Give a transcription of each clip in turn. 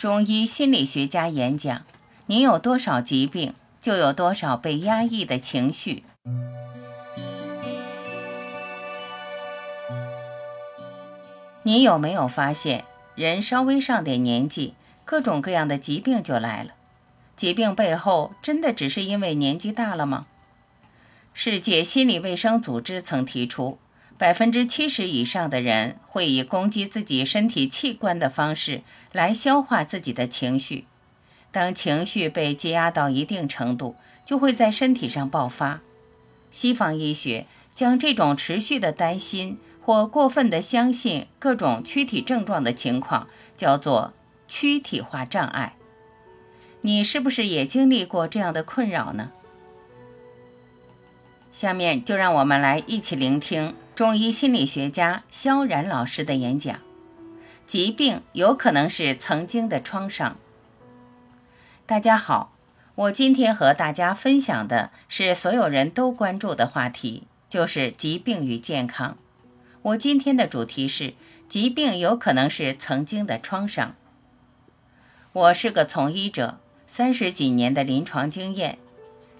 中医心理学家演讲：你有多少疾病，就有多少被压抑的情绪。你有没有发现，人稍微上点年纪，各种各样的疾病就来了？疾病背后真的只是因为年纪大了吗？世界心理卫生组织曾提出，百分之七十以上的人会以攻击自己身体器官的方式来消化自己的情绪。当情绪被积压到一定程度，就会在身体上爆发。西方医学将这种持续的担心。或过分的相信各种躯体症状的情况，叫做躯体化障碍。你是不是也经历过这样的困扰呢？下面就让我们来一起聆听中医心理学家萧然老师的演讲。疾病有可能是曾经的创伤。大家好，我今天和大家分享的是所有人都关注的话题，就是疾病与健康。我今天的主题是：疾病有可能是曾经的创伤。我是个从医者，三十几年的临床经验，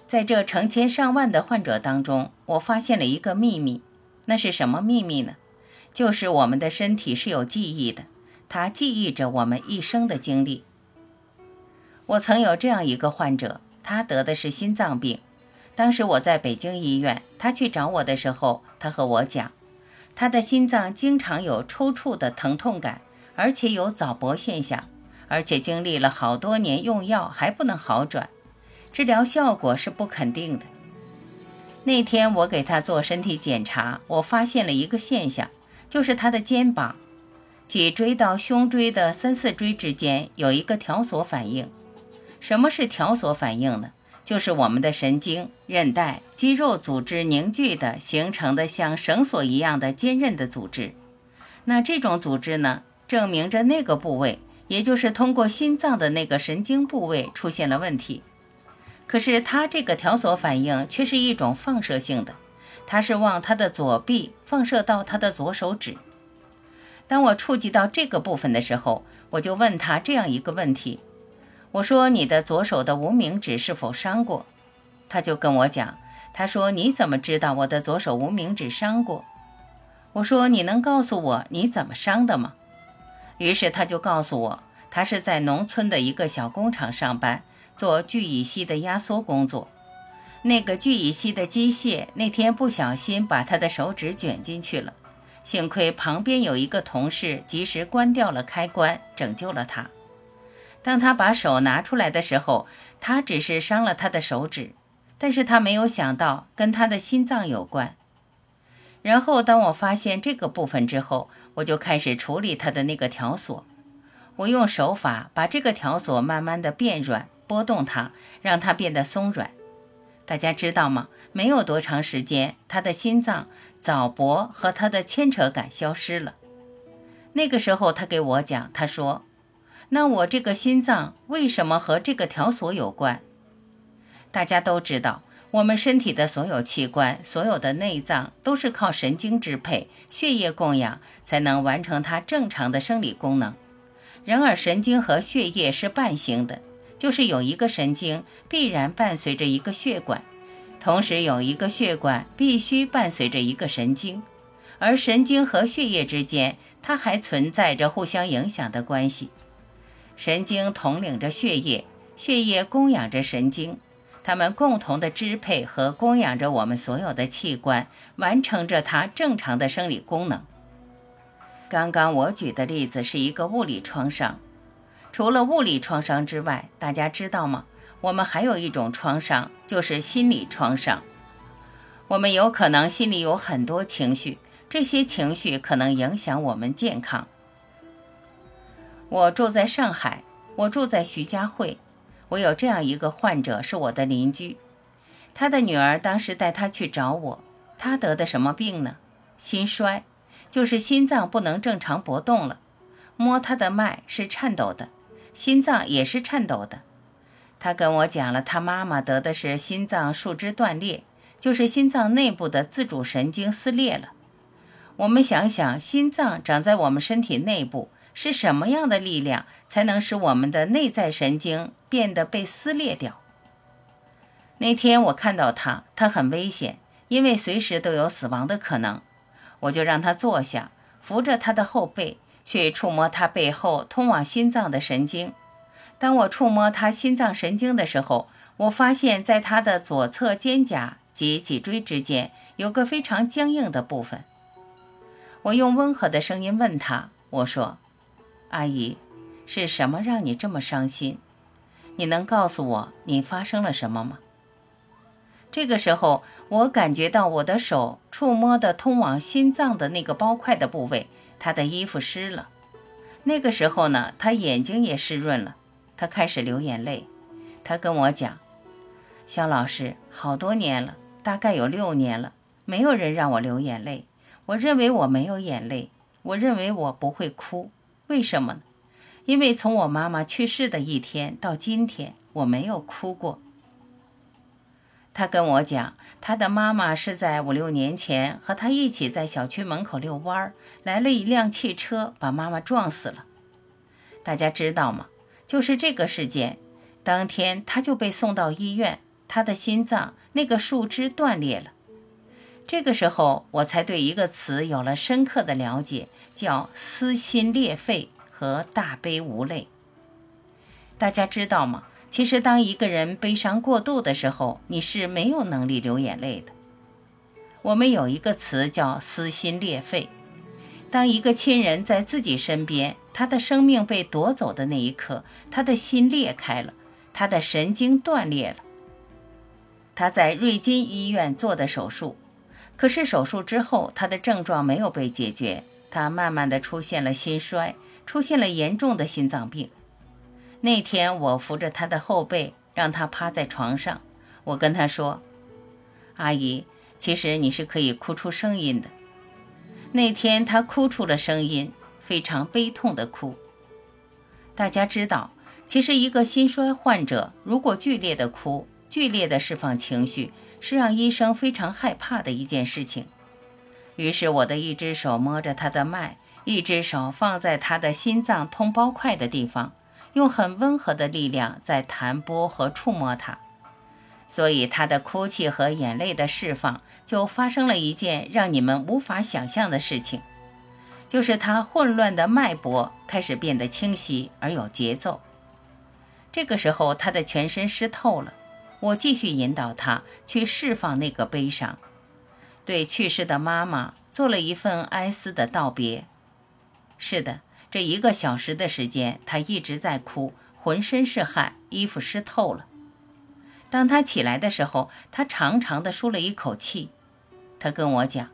在这成千上万的患者当中，我发现了一个秘密。那是什么秘密呢？就是我们的身体是有记忆的，它记忆着我们一生的经历。我曾有这样一个患者，他得的是心脏病。当时我在北京医院，他去找我的时候，他和我讲。他的心脏经常有抽搐的疼痛感，而且有早搏现象，而且经历了好多年用药还不能好转，治疗效果是不肯定的。那天我给他做身体检查，我发现了一个现象，就是他的肩膀，脊椎到胸椎的三四椎之间有一个条索反应。什么是条索反应呢？就是我们的神经、韧带、肌肉组织凝聚的形成的像绳索一样的坚韧的组织。那这种组织呢，证明着那个部位，也就是通过心脏的那个神经部位出现了问题。可是他这个条索反应却是一种放射性的，他是往他的左臂放射到他的左手指。当我触及到这个部分的时候，我就问他这样一个问题。我说你的左手的无名指是否伤过？他就跟我讲，他说你怎么知道我的左手无名指伤过？我说你能告诉我你怎么伤的吗？于是他就告诉我，他是在农村的一个小工厂上班，做聚乙烯的压缩工作。那个聚乙烯的机械那天不小心把他的手指卷进去了，幸亏旁边有一个同事及时关掉了开关，拯救了他。当他把手拿出来的时候，他只是伤了他的手指，但是他没有想到跟他的心脏有关。然后当我发现这个部分之后，我就开始处理他的那个条索。我用手法把这个条索慢慢的变软，拨动它，让它变得松软。大家知道吗？没有多长时间，他的心脏早搏和他的牵扯感消失了。那个时候，他给我讲，他说。那我这个心脏为什么和这个条索有关？大家都知道，我们身体的所有器官、所有的内脏都是靠神经支配、血液供养，才能完成它正常的生理功能。然而，神经和血液是伴行的，就是有一个神经必然伴随着一个血管，同时有一个血管必须伴随着一个神经，而神经和血液之间，它还存在着互相影响的关系。神经统领着血液，血液供养着神经，它们共同的支配和供养着我们所有的器官，完成着它正常的生理功能。刚刚我举的例子是一个物理创伤，除了物理创伤之外，大家知道吗？我们还有一种创伤，就是心理创伤。我们有可能心里有很多情绪，这些情绪可能影响我们健康。我住在上海，我住在徐家汇。我有这样一个患者，是我的邻居。他的女儿当时带他去找我。他得的什么病呢？心衰，就是心脏不能正常搏动了。摸他的脉是颤抖的，心脏也是颤抖的。他跟我讲了，他妈妈得的是心脏树枝断裂，就是心脏内部的自主神经撕裂了。我们想想，心脏长在我们身体内部。是什么样的力量才能使我们的内在神经变得被撕裂掉？那天我看到他，他很危险，因为随时都有死亡的可能。我就让他坐下，扶着他的后背，去触摸他背后通往心脏的神经。当我触摸他心脏神经的时候，我发现在他的左侧肩胛及脊椎之间有个非常僵硬的部分。我用温和的声音问他：“我说，阿姨，是什么让你这么伤心？你能告诉我你发生了什么吗？”这个时候，我感觉到我的手触摸的通往心脏的那个包块的部位，他的衣服湿了。那个时候呢，他眼睛也湿润了，他开始流眼泪。他跟我讲：“肖老师，好多年了，大概有六年了，没有人让我流眼泪。”我认为我没有眼泪，我认为我不会哭，为什么呢？因为从我妈妈去世的一天到今天，我没有哭过。他跟我讲，他的妈妈是在五六年前和他一起在小区门口遛弯儿，来了一辆汽车把妈妈撞死了。大家知道吗？就是这个事件，当天他就被送到医院，他的心脏那个树枝断裂了。这个时候，我才对一个词有了深刻的了解，叫“撕心裂肺”和“大悲无泪”。大家知道吗？其实，当一个人悲伤过度的时候，你是没有能力流眼泪的。我们有一个词叫“撕心裂肺”。当一个亲人在自己身边，他的生命被夺走的那一刻，他的心裂开了，他的神经断裂了。他在瑞金医院做的手术。可是手术之后，他的症状没有被解决，他慢慢的出现了心衰，出现了严重的心脏病。那天我扶着他的后背，让他趴在床上，我跟他说：“阿姨，其实你是可以哭出声音的。”那天他哭出了声音，非常悲痛的哭。大家知道，其实一个心衰患者如果剧烈的哭，剧烈的释放情绪。是让医生非常害怕的一件事情。于是，我的一只手摸着他的脉，一只手放在他的心脏通包块的地方，用很温和的力量在弹拨和触摸他。所以，他的哭泣和眼泪的释放就发生了一件让你们无法想象的事情，就是他混乱的脉搏开始变得清晰而有节奏。这个时候，他的全身湿透了。我继续引导他去释放那个悲伤，对去世的妈妈做了一份哀思的道别。是的，这一个小时的时间，他一直在哭，浑身是汗，衣服湿透了。当他起来的时候，他长长的舒了一口气。他跟我讲：“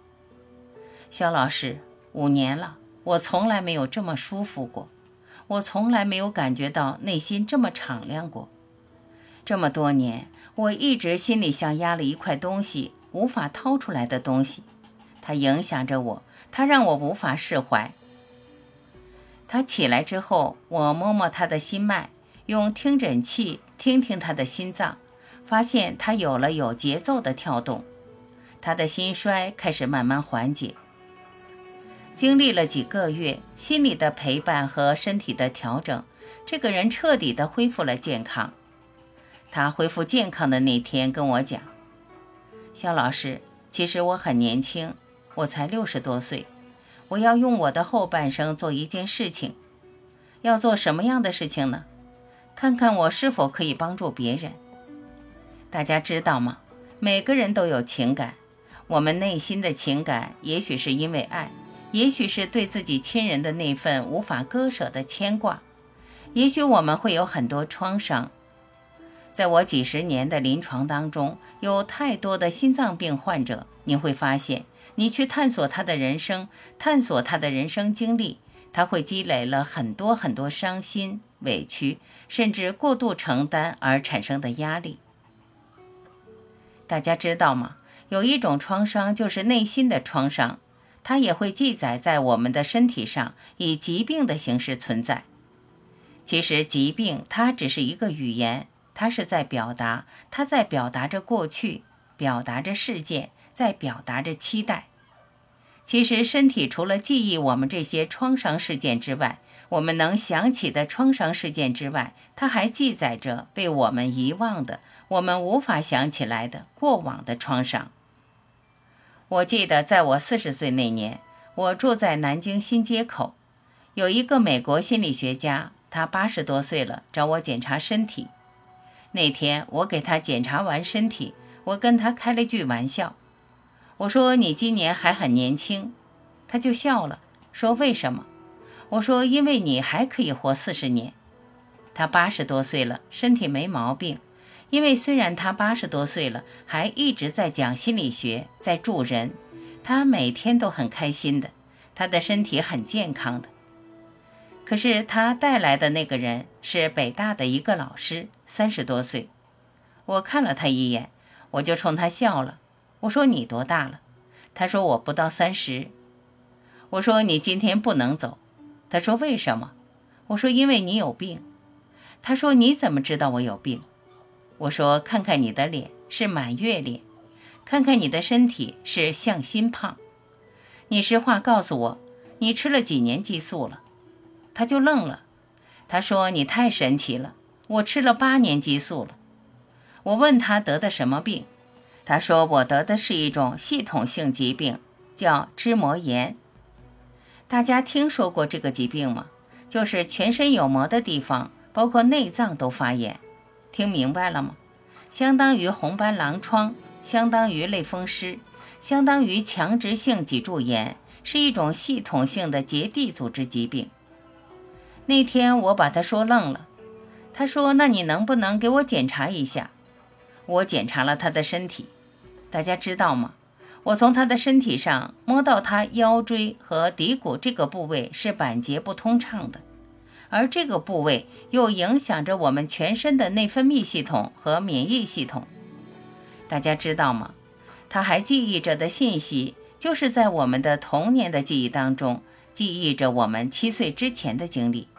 肖老师，五年了，我从来没有这么舒服过，我从来没有感觉到内心这么敞亮过。这么多年。”我一直心里像压了一块东西，无法掏出来的东西，它影响着我，它让我无法释怀。他起来之后，我摸摸他的心脉，用听诊器听听他的心脏，发现他有了有节奏的跳动，他的心衰开始慢慢缓解。经历了几个月心理的陪伴和身体的调整，这个人彻底的恢复了健康。他恢复健康的那天跟我讲：“肖老师，其实我很年轻，我才六十多岁，我要用我的后半生做一件事情。要做什么样的事情呢？看看我是否可以帮助别人。大家知道吗？每个人都有情感，我们内心的情感，也许是因为爱，也许是对自己亲人的那份无法割舍的牵挂，也许我们会有很多创伤。”在我几十年的临床当中，有太多的心脏病患者，你会发现，你去探索他的人生，探索他的人生经历，他会积累了很多很多伤心、委屈，甚至过度承担而产生的压力。大家知道吗？有一种创伤就是内心的创伤，它也会记载在我们的身体上，以疾病的形式存在。其实，疾病它只是一个语言。他是在表达，他在表达着过去，表达着事件，在表达着期待。其实，身体除了记忆我们这些创伤事件之外，我们能想起的创伤事件之外，它还记载着被我们遗忘的、我们无法想起来的过往的创伤。我记得，在我四十岁那年，我住在南京新街口，有一个美国心理学家，他八十多岁了，找我检查身体。那天我给他检查完身体，我跟他开了句玩笑。我说你今年还很年轻，他就笑了，说为什么？我说因为你还可以活四十年。他八十多岁了，身体没毛病。因为虽然他八十多岁了，还一直在讲心理学，在助人，他每天都很开心的，他的身体很健康的。可是他带来的那个人是北大的一个老师，三十多岁。我看了他一眼，我就冲他笑了。我说你多大了？他说我不到三十。我说你今天不能走。他说为什么？我说因为你有病。他说你怎么知道我有病？我说看看你的脸是满月脸，看看你的身体是向心胖。你实话告诉我，你吃了几年激素了？他就愣了。他说你太神奇了，我吃了八年激素了。我问他得的什么病？他说：“我得的是一种系统性疾病，叫脂膜炎。大家听说过这个疾病吗？就是全身有膜的地方，包括内脏都发炎。听明白了吗？相当于红斑狼疮，相当于类风湿，相当于强直性脊柱炎，是一种系统性的结缔组织疾病。那天我把他说愣了。他说：‘那你能不能给我检查一下？’我检查了他的身体。”大家知道吗？我从他的身体上摸到他腰椎和骶骨这个部位是板结不通畅的，而这个部位又影响着我们全身的内分泌系统和免疫系统。大家知道吗？他还记忆着的信息，就是在我们的童年的记忆当中，记忆着我们七岁之前的经历。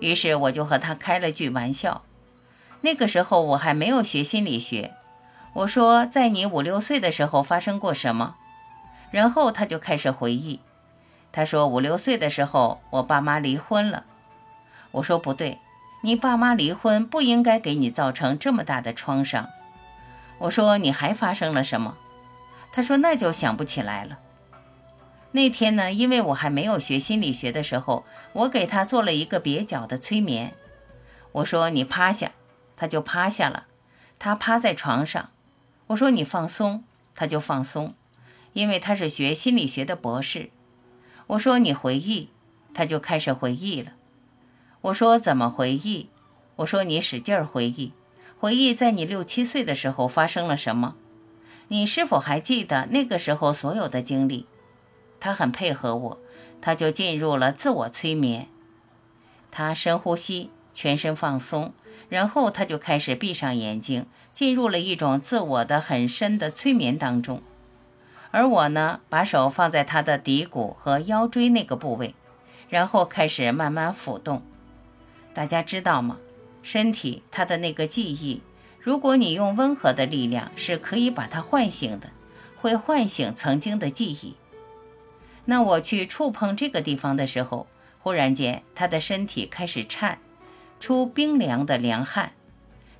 于是我就和他开了句玩笑。那个时候我还没有学心理学。我说，在你五六岁的时候发生过什么？然后他就开始回忆。他说，五六岁的时候，我爸妈离婚了。我说不对，你爸妈离婚不应该给你造成这么大的创伤。我说你还发生了什么？他说那就想不起来了。那天呢，因为我还没有学心理学的时候，我给他做了一个蹩脚的催眠。我说你趴下，他就趴下了。他趴在床上。我说你放松，他就放松，因为他是学心理学的博士。我说你回忆，他就开始回忆了。我说怎么回忆？我说你使劲儿回忆，回忆在你六七岁的时候发生了什么？你是否还记得那个时候所有的经历？他很配合我，他就进入了自我催眠。他深呼吸，全身放松。然后他就开始闭上眼睛，进入了一种自我的很深的催眠当中。而我呢，把手放在他的骶骨和腰椎那个部位，然后开始慢慢抚动。大家知道吗？身体它的那个记忆，如果你用温和的力量，是可以把它唤醒的，会唤醒曾经的记忆。那我去触碰这个地方的时候，忽然间他的身体开始颤。出冰凉的凉汗，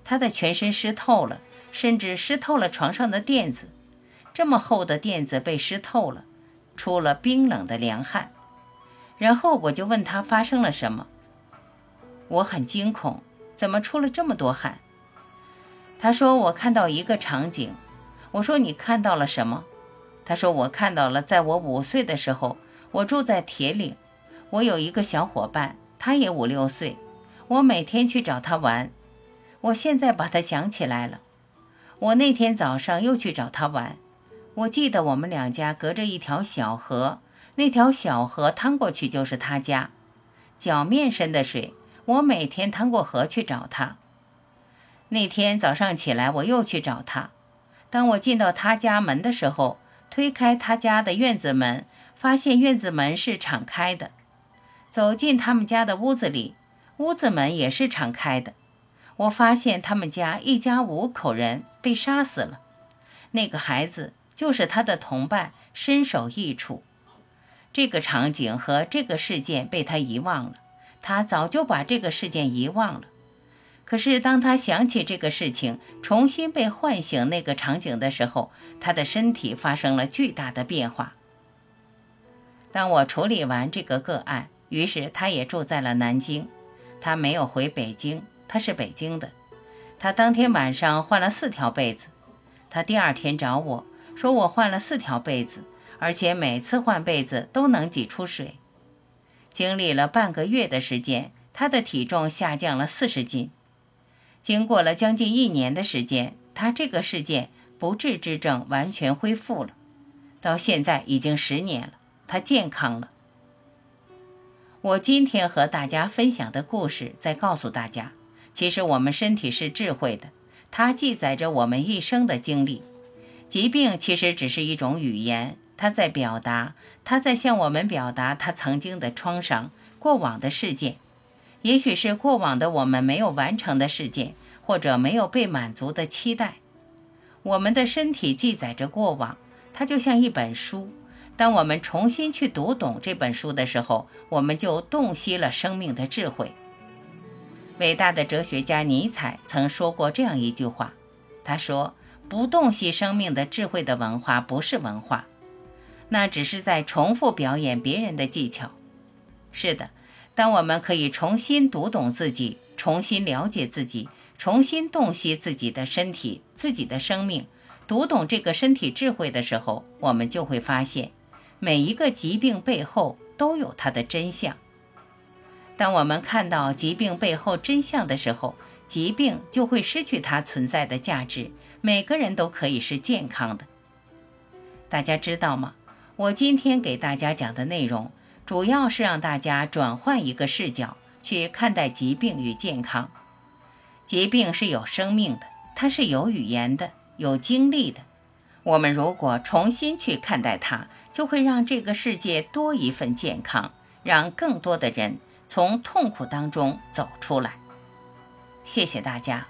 他的全身湿透了，甚至湿透了床上的垫子。这么厚的垫子被湿透了，出了冰冷的凉汗。然后我就问他发生了什么。我很惊恐，怎么出了这么多汗？他说我看到一个场景。我说你看到了什么？他说我看到了，在我五岁的时候，我住在铁岭，我有一个小伙伴，他也五六岁。我每天去找他玩，我现在把他想起来了。我那天早上又去找他玩，我记得我们两家隔着一条小河，那条小河趟过去就是他家，脚面深的水，我每天趟过河去找他。那天早上起来，我又去找他。当我进到他家门的时候，推开他家的院子门，发现院子门是敞开的，走进他们家的屋子里。屋子门也是敞开的，我发现他们家一家五口人被杀死了，那个孩子就是他的同伴，身首异处。这个场景和这个事件被他遗忘了，他早就把这个事件遗忘了。可是当他想起这个事情，重新被唤醒那个场景的时候，他的身体发生了巨大的变化。当我处理完这个个案，于是他也住在了南京，他没有回北京，他是北京的。他当天晚上换了四条被子，他第二天找我说我换了四条被子，而且每次换被子都能挤出水。经历了半个月的时间，他的体重下降了四十斤。经过了将近一年的时间，他这个事件不治之症完全恢复了，到现在已经十年了，他健康了。我今天和大家分享的故事，在告诉大家，其实我们身体是智慧的，它记载着我们一生的经历。疾病其实只是一种语言，它在表达，它在向我们表达它曾经的创伤、过往的事件。也许是过往的我们没有完成的事件，或者没有被满足的期待。我们的身体记载着过往，它就像一本书。当我们重新去读懂这本书的时候，我们就洞悉了生命的智慧。伟大的哲学家尼采曾说过这样一句话：“他说，不洞悉生命的智慧的文化不是文化，那只是在重复表演别人的技巧。”是的。当我们可以重新读懂自己，重新了解自己，重新洞悉自己的身体、自己的生命，读懂这个身体智慧的时候，我们就会发现，每一个疾病背后都有它的真相。当我们看到疾病背后真相的时候，疾病就会失去它存在的价值。每个人都可以是健康的。大家知道吗？我今天给大家讲的内容。主要是让大家转换一个视角去看待疾病与健康。疾病是有生命的，它是有语言的，有经历的。我们如果重新去看待它，就会让这个世界多一份健康，让更多的人从痛苦当中走出来。谢谢大家。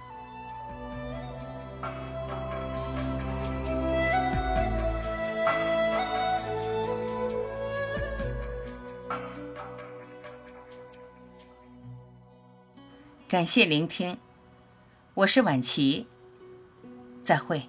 感谢聆听，我是婉琪，再会。